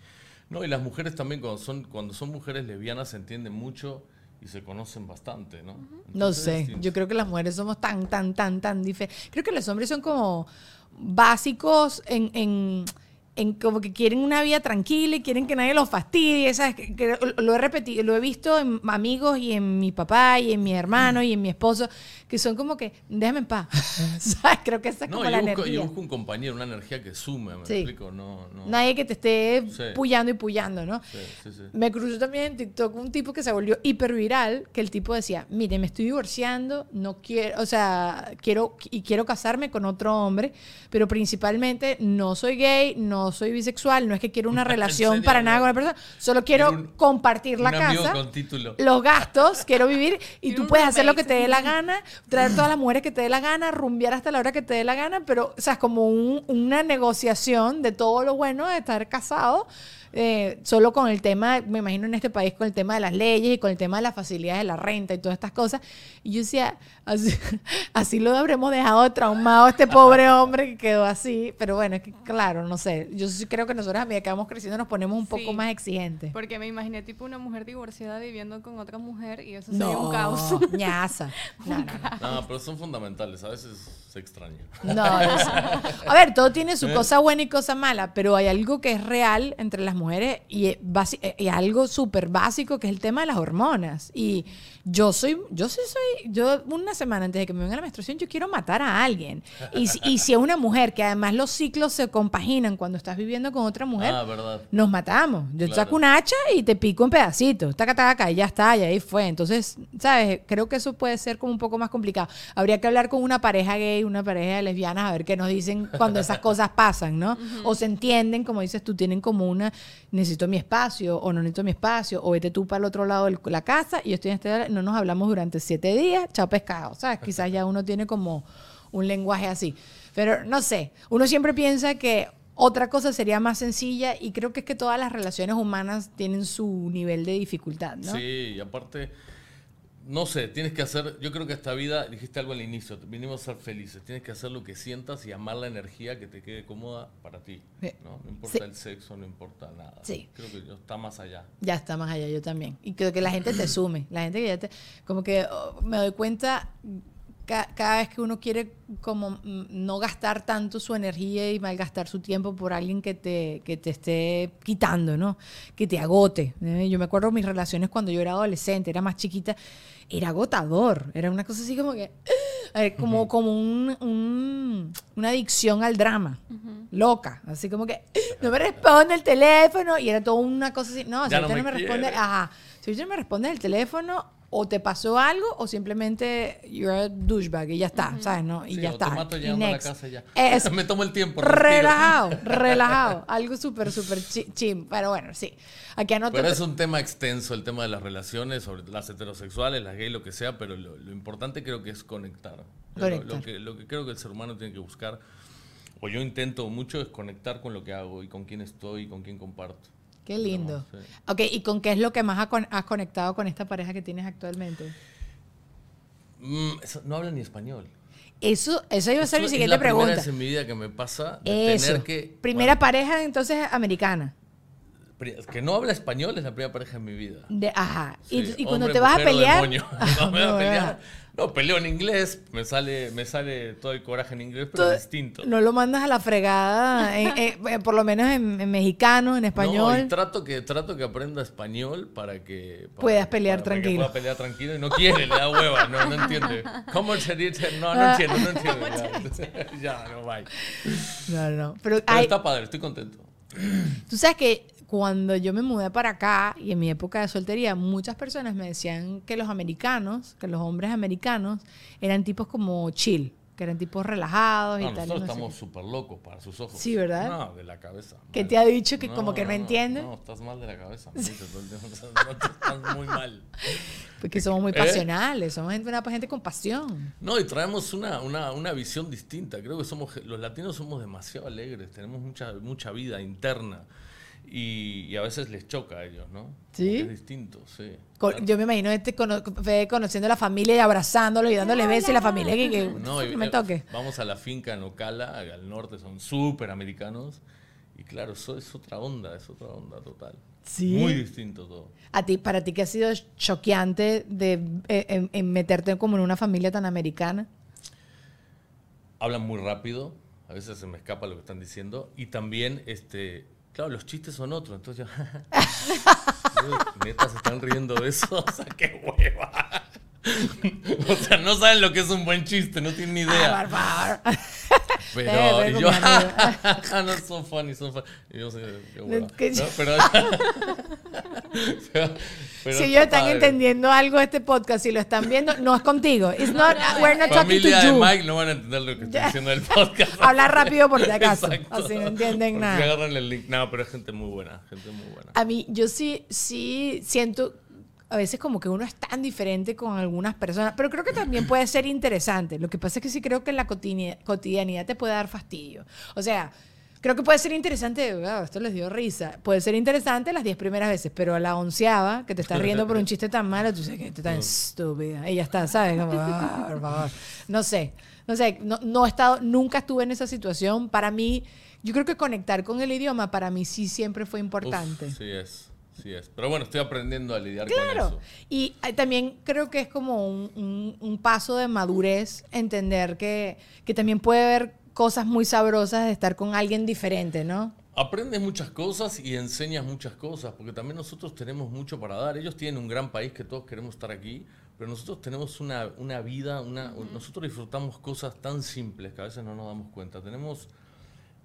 No, y las mujeres también cuando son, cuando son mujeres lesbianas se entienden mucho y se conocen bastante, ¿no? no sé, yo creo que las mujeres somos tan, tan, tan, tan diferentes. Creo que los hombres son como básicos en, en en como que quieren una vida tranquila y quieren que nadie los fastidie, ¿sabes? Que, lo he repetido, lo he visto en amigos y en mi papá y en mi hermano y en mi esposo, que son como que, déjame en paz, ¿sabes? Creo que esa es como la busco, energía. Yo busco un compañero, una energía que sume, me explico, no, no. Nadie que te esté puyando y puyando, ¿no? Sí, sí, me cruzó también en TikTok un tipo que se volvió hiperviral, que el tipo decía, mire, me estoy divorciando, no quiero, o sea, quiero, y quiero casarme con otro hombre, pero principalmente no soy gay, no soy bisexual, no es que quiero una relación para nada con la persona, solo quiero compartir la casa, los gastos, quiero vivir y tú puedes hacer lo que te dé la gana, traer todas las mujeres que te dé la gana, rumbear hasta la hora que te dé la gana, pero, o sea, es como una negociación de todo lo bueno de estar casado eh, solo con el tema, me imagino en este país, con el tema de las leyes y con el tema de las facilidades de la renta y todas estas cosas. Y yo decía, así, lo habremos dejado traumado a este pobre hombre que quedó así. Pero bueno, es que claro, no sé. Yo sí creo que nosotros a medida que vamos creciendo nos ponemos un poco más exigentes. Porque me imaginé tipo una mujer divorciada viviendo con otra mujer y eso sería un caos. ñaza. No, no, no. no, pero son fundamentales. A veces se extraña. No, a ver, todo tiene su cosa buena y cosa mala, pero hay algo que es real entre las mujeres y, y algo súper básico que es el tema de las hormonas. Y yo soy, yo sí soy, yo una semana antes de que me venga la menstruación, yo quiero matar a alguien. Y, y si es una mujer, que además los ciclos se compaginan cuando estás viviendo con otra mujer, ah, nos matamos. Yo saco un hacha y te pico en pedacitos, taca, taca, y ya está, y ahí fue. Entonces, ¿sabes? Creo que eso puede ser como un poco más complicado. Habría que hablar con una pareja gay, una pareja de lesbianas, a ver qué nos dicen cuando esas cosas pasan, ¿no? O se entienden, como dices tú, tienen como una, necesito mi espacio, o no necesito mi espacio, o vete tú para el otro lado de la casa y yo estoy en este no nos hablamos durante siete días, chao pescado. ¿Sabes? Quizás ya uno tiene como un lenguaje así. Pero no sé, uno siempre piensa que otra cosa sería más sencilla y creo que es que todas las relaciones humanas tienen su nivel de dificultad, ¿no? Sí, y aparte no sé, tienes que hacer, yo creo que esta vida, dijiste algo al inicio, vinimos a ser felices, tienes que hacer lo que sientas y amar la energía que te quede cómoda para ti. ¿no? no importa el sexo, no importa nada. Sí. Creo que está más allá. Ya está más allá, yo también. Y creo que la gente te sume, la gente que ya te, como que oh, me doy cuenta cada vez que uno quiere como mm, no gastar tanto su energía y malgastar su tiempo por alguien que te, que te esté quitando, ¿no? Que te agote. ¿eh? Yo me acuerdo mis relaciones cuando yo era adolescente, era más chiquita, era agotador, era una cosa así como que, eh, como, como un, una adicción al drama, loca, así como que, no me responde el teléfono y era toda una cosa así, no, si no, me, responde, ajá, si usted no me responde el teléfono, o te pasó algo o simplemente you're a douchebag y ya está, ¿sabes? ¿no? Y ya está. Te mato a la casa ya. me tomo el tiempo. Relajado, relajado. Algo súper, súper chim. Pero bueno, sí. Aquí anoto. Pero es un tema extenso el tema de las relaciones, sobre las heterosexuales, las gays, lo que sea, pero lo, importante creo que es conectar. Lo, que, lo que creo que el ser humano tiene que buscar, o yo intento mucho, es conectar con lo que hago y con quién estoy y con quién comparto. Qué lindo. Ok, ¿y con qué es lo que más has conectado con esta pareja que tienes actualmente? Mm, no habla ni español. Eso, eso iba a ser mi siguiente pregunta. Es la primera vez en mi vida que me pasa de tener que... Primera pareja entonces americana. Que no habla español es la primera pareja en mi vida. De, ajá. y, cuando te vas a pelear... No, peleo en inglés, me sale, me sale todo el coraje en inglés, pero es distinto. No lo mandas a la fregada, por lo menos en, mexicano, en español. No, trato que, trato que aprenda español para que... Puedas pelear tranquilo. pueda pelear tranquilo y no quiere, le da hueva, no, no entiende. ¿Cómo se dice? No, no entiendo, no entiendo. Ya, no, bye. No, no. Pero, pero está padre, estoy contento. Tú sabes que cuando yo me mudé para acá y en mi época de soltería, muchas personas me decían que los americanos, que los hombres americanos eran tipos como chill, que eran tipos relajados y tal. Nosotros estamos súper locos para sus ojos. Sí, ¿verdad? No, de la cabeza. ¿Qué te ha dicho que como que no, entiende? No, estás mal de la cabeza. estás muy mal. Porque somos muy ¿Eh? pasionales, somos una gente con pasión. No, y traemos una, una, una visión distinta. Creo que somos los latinos somos demasiado alegres, tenemos mucha, mucha vida interna. Y, a veces les choca a ellos, ¿no? Sí. es distinto, sí. yo me imagino este conociendo a la familia y abrazándolo y dándole besos y la familia que, no, me toque. Vamos a la finca en Ocala, al norte, son súper americanos. Y claro, eso es otra onda, es otra onda total. Sí. Muy distinto todo. A ti, para ti, ¿qué ha sido choqueante de eh, en meterte como en una familia tan americana? Hablan muy rápido, a veces se me escapa lo que están diciendo. Y también, este Claro, los chistes son otros, entonces yo. Neta, se están riendo de eso. O sea, qué hueva. o sea, no saben lo que es un buen chiste, no tienen ni idea. Ah, pero eh, y yo, no son funny, son funny. Y yo sé, qué. Pero, si ellos están entendiendo algo de este podcast, si lo están viendo, no es contigo. It's not, we're not talking to you. de Mike no van a entender lo que estoy diciendo del podcast. Hablar rápido por si acaso. Así no entienden nada. agarran el link. No, pero es gente muy buena, gente muy buena. A mí, yo sí, sí siento a veces como que uno es tan diferente con algunas personas, pero creo que también puede ser interesante. Lo que pasa es que sí creo que en la cotidianidad te puede dar fastidio. O sea, creo que puede ser interesante, esto les dio risa, puede ser interesante las diez primeras veces, pero a la onceava, que te estás riendo por un chiste tan malo, tú sabes que te tan estúpida. Ella está, ¿sabes? Como, ah, por favor. No sé, no sé, no, no he estado, nunca estuve en esa situación. Para mí, yo creo que conectar con el idioma para mí sí siempre fue importante. sí es. Sí es. Pero bueno, estoy aprendiendo a lidiar con eso. Y también creo que es como un, paso de madurez entender que, que, también puede haber cosas muy sabrosas de estar con alguien diferente, ¿no? Aprendes muchas cosas y enseñas muchas cosas, porque también nosotros tenemos mucho para dar. Ellos tienen un gran país que todos queremos estar aquí, pero nosotros tenemos una, una vida, una, nosotros disfrutamos cosas tan simples que a veces no nos damos cuenta. Tenemos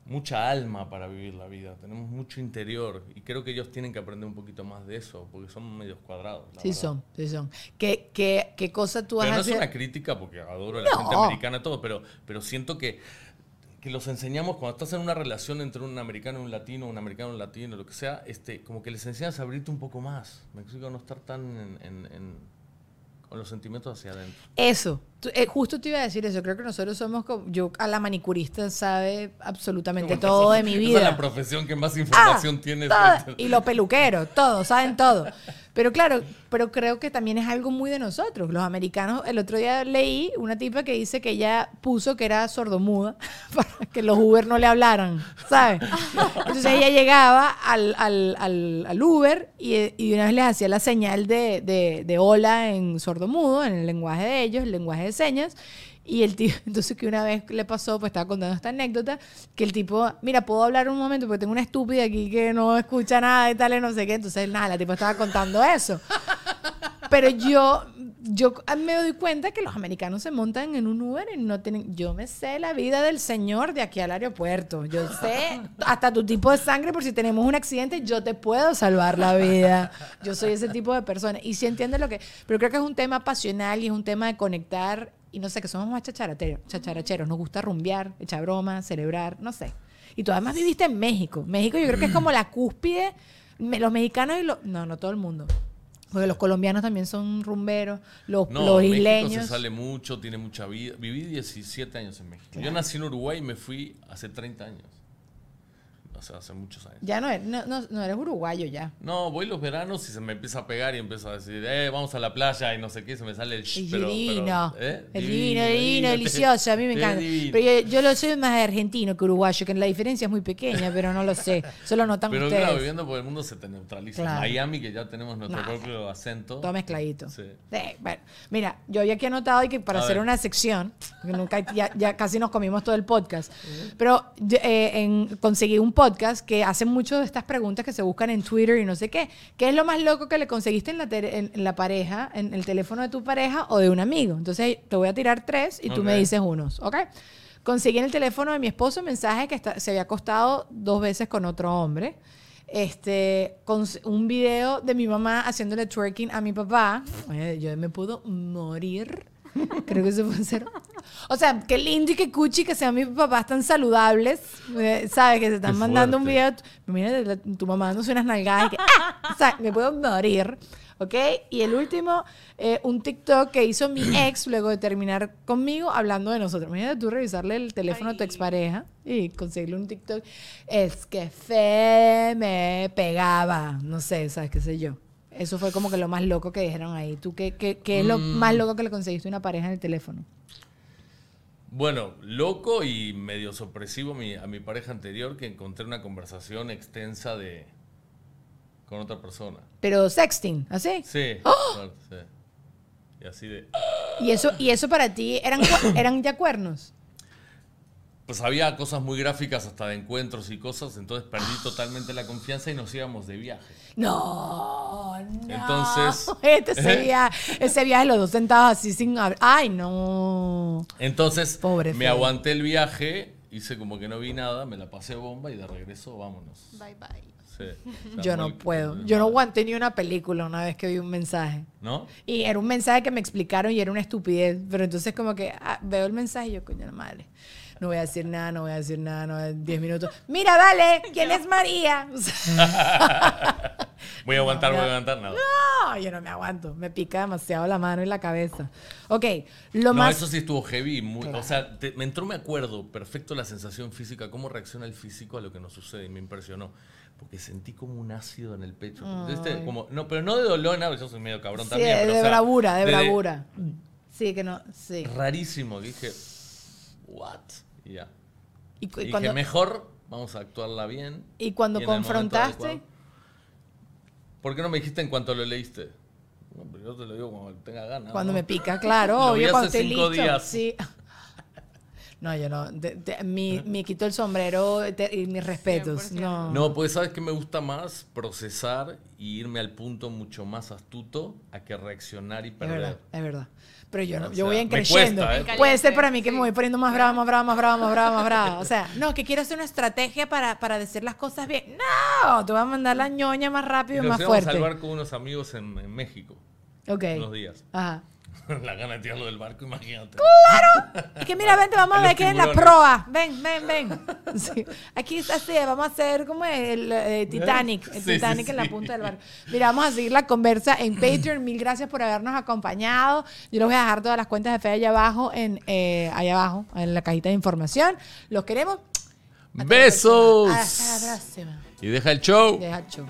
mucha alma para vivir la vida, tenemos mucho interior y creo que ellos tienen que aprender un poquito más de eso porque son medios cuadrados. sí son, sí son. ¿Qué, qué, qué cosa tú has Pero no es una crítica porque adoro a la gente americana todo, pero, pero siento que, que los enseñamos cuando estás en una relación entre un americano y un latino, un americano y un latino, lo que sea, este, como que les enseñas a abrirte un poco más. Me explico, no estar tan en, en, con los sentimientos hacia adentro. Eso, eh, justo te iba a decir eso, creo que nosotros somos como, yo a la manicurista sabe absolutamente todo de mi vida. Esa es la profesión que más información ah, tiene. y los peluqueros, todos, saben todo. Pero claro, pero creo que también es algo muy de nosotros. Los americanos, el otro día leí una tipa que dice que ella puso que era sordomuda para que los Uber no le hablaran, ¿sabes? Entonces ella llegaba al, al, al, Uber y, y, una vez les hacía la señal de, de, de hola en sordomudo, en el lenguaje de ellos, el lenguaje de señas, Y el tipo, entonces que una vez le pasó, pues estaba contando esta anécdota, que el tipo, mira, puedo hablar un momento porque tengo una estúpida aquí que no escucha nada y tal, y no sé qué. Entonces, nada, la tipo estaba contando eso. Pero yo, yo me doy cuenta que los americanos se montan en un Uber y no tienen. Yo me sé la vida del señor de aquí al aeropuerto. Yo sé hasta tu tipo de sangre por si tenemos un accidente, yo te puedo salvar la vida. Yo soy ese tipo de persona. Y si entiendes lo que. Pero creo que es un tema pasional y es un tema de conectar. Y no sé, que somos más chacharacheros. Nos gusta rumbear, echar bromas, celebrar, no sé. Y tú además viviste en México. México yo creo que es como la cúspide. Los mexicanos y los. No, no todo el mundo. Porque los colombianos también son rumberos, los, no, los isleños. México se sale mucho, tiene mucha vida. Viví 17 años en México. Yo nací en Uruguay y me fui hace 30 años hace muchos años. Ya no eres, no, no, eres uruguayo ya. No, voy los veranos y se me empieza a pegar y empiezo a decir, eh, vamos a la playa y no sé qué, se me sale el sh, pero, divino, ¿eh? el divino, divino, delicioso, a mí me encanta. Pero yo, lo soy más argentino que uruguayo, que la diferencia es muy pequeña, pero no lo sé, solo notan pero ustedes. Pero claro, viviendo por el mundo se te neutraliza. Miami, que ya tenemos nuestro propio acento. Todo mezcladito. Sí. bueno, mira, yo había aquí anotado que para hacer una sección, porque nunca, ya, casi nos comimos todo el podcast, pero eh, en, conseguí un podcast que hacen mucho de estas preguntas que se buscan en Twitter y no sé qué. ¿Qué es lo más loco que le conseguiste en la, en, la pareja, en el teléfono de tu pareja o de un amigo? Entonces te voy a tirar tres y tú me dices unos, ¿ok? Conseguí en el teléfono de mi esposo un mensaje que se había acostado dos veces con otro hombre. Este, con un video de mi mamá haciéndole twerking a mi papá. yo me puedo morir Creo que eso puede ser. O sea, qué lindo y qué cuchi que sean mis papás tan saludables. Eh, ¿Sabes? Que se están mandando un video. Mira, tu mamá dándose unas nalgadas que. ¡Ah! O sea, me puedo morir. ¿Ok? Y el último, eh, un TikTok que hizo mi ex luego de terminar conmigo hablando de nosotros. Imagínate tú revisarle el teléfono a tu expareja y conseguirle un TikTok. Es que fe me pegaba. No sé, ¿sabes qué sé yo? Eso fue como que lo más loco que dijeron ahí. ¿Tú qué, qué, qué es lo mm. más loco que le conseguiste a una pareja en el teléfono? Bueno, loco y medio sorpresivo a mi pareja anterior que encontré una conversación extensa de con otra persona. Pero sexting, ¿así? Sí, ¡Oh! sí. Y así de... ¿Y eso, y eso para ti eran, eran ya cuernos? pues había cosas muy gráficas hasta de encuentros y cosas, entonces perdí ah. totalmente la confianza y nos íbamos de viaje. No, no. Entonces. Este, ese, viaje, ese viaje, los dos sentados así sin. Ay, no. Entonces, Pobre me aguanté el viaje, hice como que no vi nada, me la pasé bomba y de regreso, vámonos. Bye bye. yo no puedo. Yo no aguanté ni una película una vez que vi un mensaje. ¿No? Y era un mensaje que me explicaron y era una estupidez. Pero entonces, como que ah, veo el mensaje y yo, coño, la madre no voy a decir nada, no voy a decir nada, no, 10 minutos. Mira, dale, ¿quién es María? voy a aguantar, voy a aguantar nada. No, yo no me aguanto, me pica demasiado la mano y la cabeza. Ok, lo más... No, eso sí estuvo heavy, O sea, me entró, me acuerdo, perfecto la sensación física, cómo reacciona el físico a lo que nos sucede y me impresionó. Porque sentí como un ácido en el pecho. Este, como, no, pero no de dolor, nada, yo soy medio cabrón también. de, bravura, de, bravura. Sí, que no, sí. Rarísimo, dije, what? Y ya. Y, dije, mejor vamos a actuarla bien. ¿Y cuando confrontaste? ¿Por qué no me dijiste en cuanto lo leíste? No, pero yo te lo digo cuando tenga ganas. Cuando me pica, claro. Lo vi hace cinco días. Sí. No, yo no. me quito el sombrero y mis respetos. No. no, pues sabes que me gusta más procesar y irme al punto mucho más astuto a que reaccionar y perder. Es verdad, es verdad. Pero yo no, yo voy creciendo. ¿eh? Puede ser para mí que me voy poniendo más brava, más brava, más brava, más brava, más brava. O sea, no, que quiero hacer una estrategia para, para decir las cosas bien. No, te voy a mandar la ñoña más rápido y, más fuerte. a salvar con unos amigos en, en México. Ok. Unos días. Ajá. la gana de tirarlo del barco, imagínate. ¡Claro! Es que mira, vente, vamos a ver es la proa. Ven, ven, ven. Aquí está así, vamos a hacer como el eh, Titanic. El Titanic en la punta del barco. Mira, vamos a seguir la conversa en Patreon. Mil gracias por habernos acompañado. Yo les voy a dejar todas las cuentas de fe allá abajo, en, eh, allá abajo, en la cajita de información. Los queremos. Besos. Hasta la próxima. Y deja el show. Deja el show.